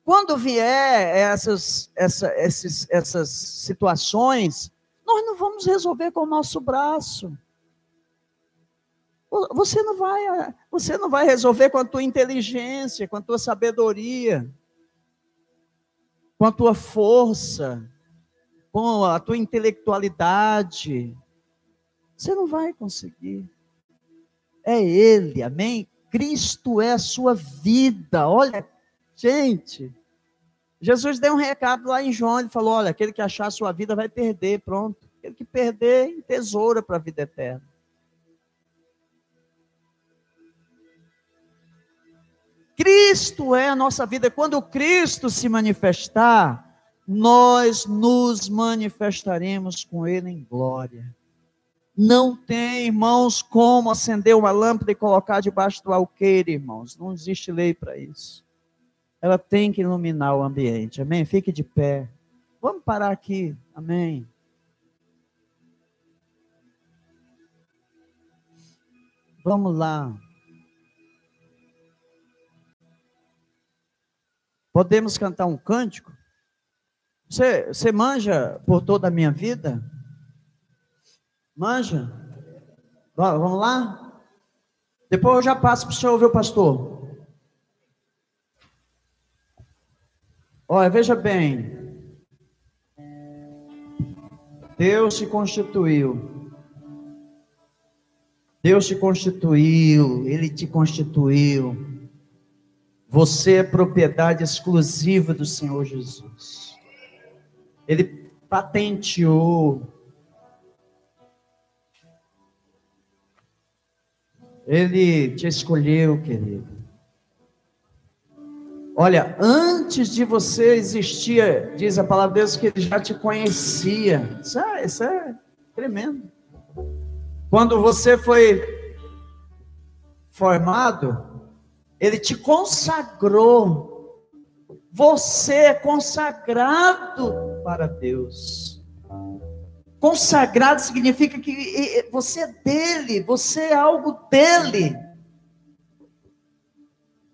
Quando vier essas, essa, esses, essas situações, nós não vamos resolver com o nosso braço. Você não vai, você não vai resolver com a tua inteligência, com a tua sabedoria, com a tua força, com a tua intelectualidade. Você não vai conseguir. É Ele, amém? Cristo é a sua vida. Olha, gente. Jesus deu um recado lá em João, ele falou: olha, aquele que achar a sua vida vai perder, pronto. Aquele que perder, tesoura para a vida eterna. Cristo é a nossa vida. Quando Cristo se manifestar, nós nos manifestaremos com Ele em glória. Não tem, irmãos, como acender uma lâmpada e colocar debaixo do alqueire, irmãos. Não existe lei para isso. Ela tem que iluminar o ambiente. Amém? Fique de pé. Vamos parar aqui. Amém. Vamos lá. Podemos cantar um cântico? Você, você manja por toda a minha vida? Manja? Vamos lá? Depois eu já passo para o senhor ouvir o pastor. Olha, veja bem. Deus se constituiu. Deus se constituiu, Ele te constituiu. Você é propriedade exclusiva do Senhor Jesus. Ele patenteou. Ele te escolheu, querido. Olha, antes de você existir, diz a palavra de Deus que ele já te conhecia. Isso é, isso é tremendo. Quando você foi formado, ele te consagrou. Você é consagrado para Deus. Consagrado significa que você é dele, você é algo dele.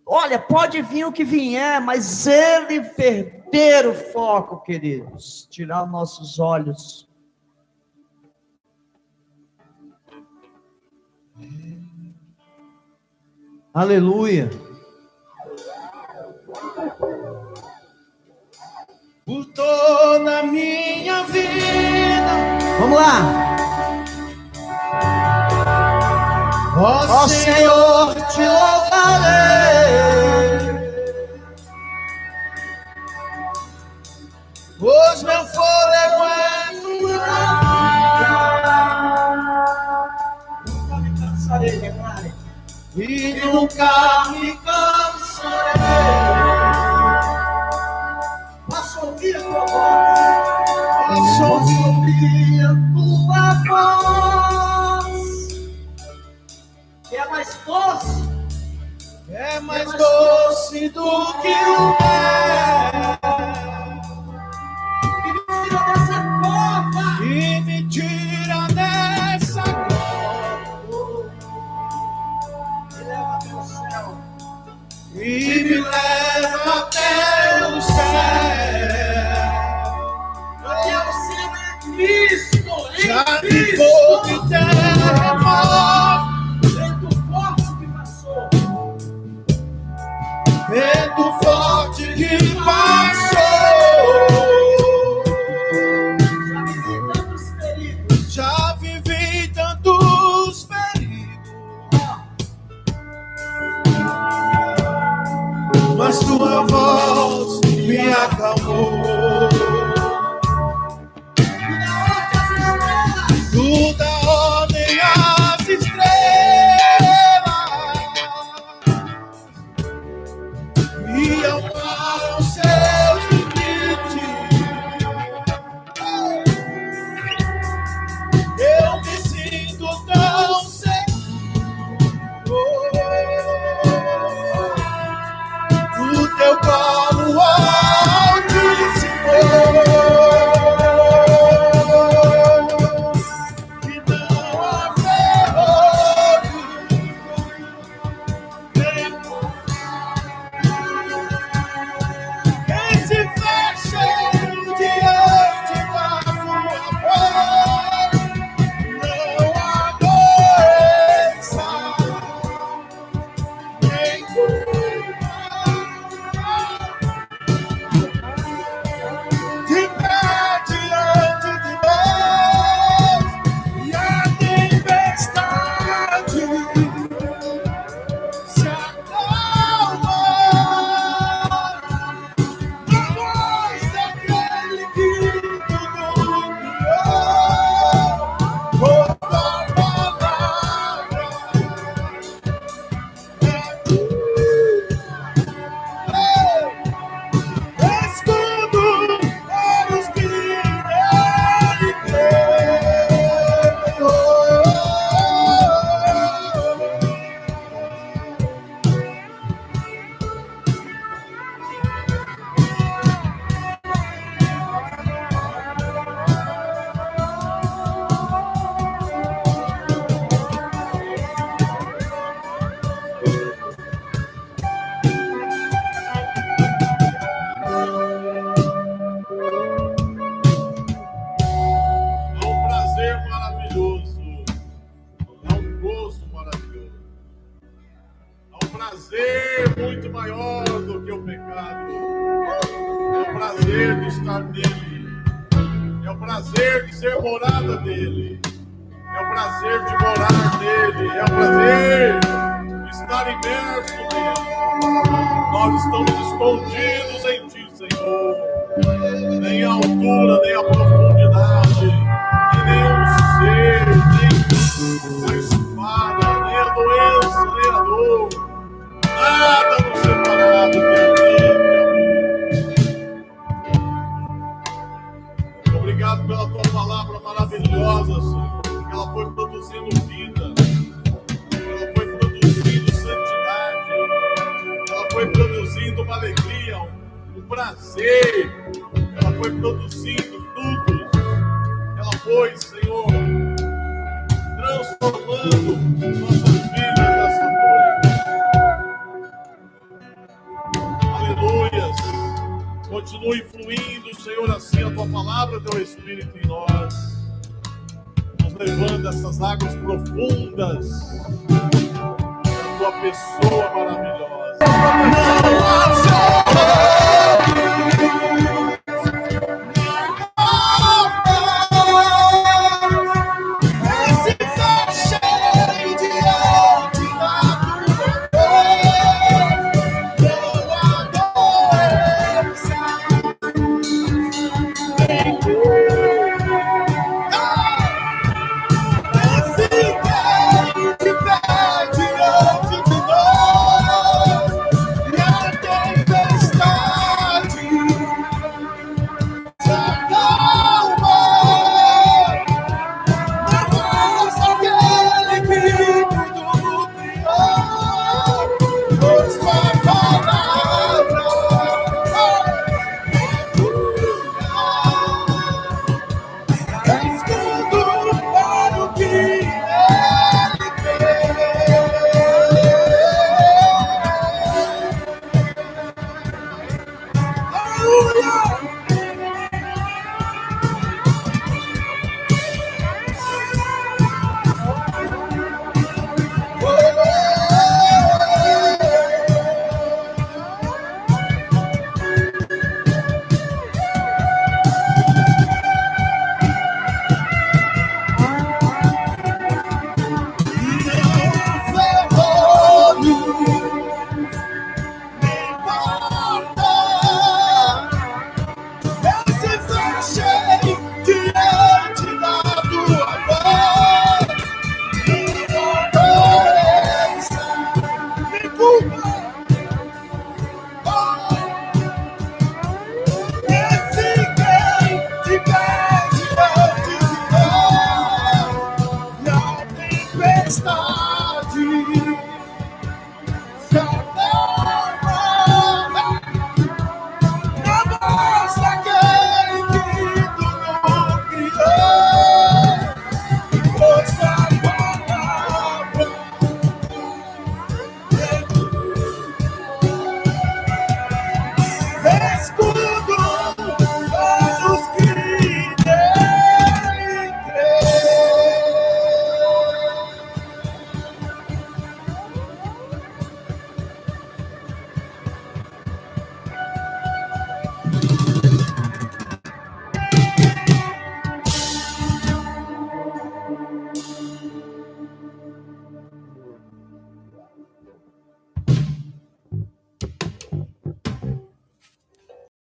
Olha, pode vir o que vier, mas ele perder o foco, queridos, tirar nossos olhos Aleluia. Por toda a minha vida. Vamos lá. Ó oh, Senhor, te louvarei. Do que o imerso nele. Nós estamos escondidos em ti, Senhor. Nem a altura, nem a profundidade, e nem o ser, nem a espada, nem a doença, nem a dor, nada nos separado de ti, meu Obrigado pela tua palavra maravilhosa, Senhor, que ela foi produzindo vida, produzindo uma alegria, um prazer, ela foi produzindo frutos, ela foi, Senhor, transformando nossas vidas nessa noite. Aleluias. Continue fluindo, Senhor, assim a tua palavra, teu Espírito em nós, nos levando essas águas profundas da tua pessoa maravilhosa.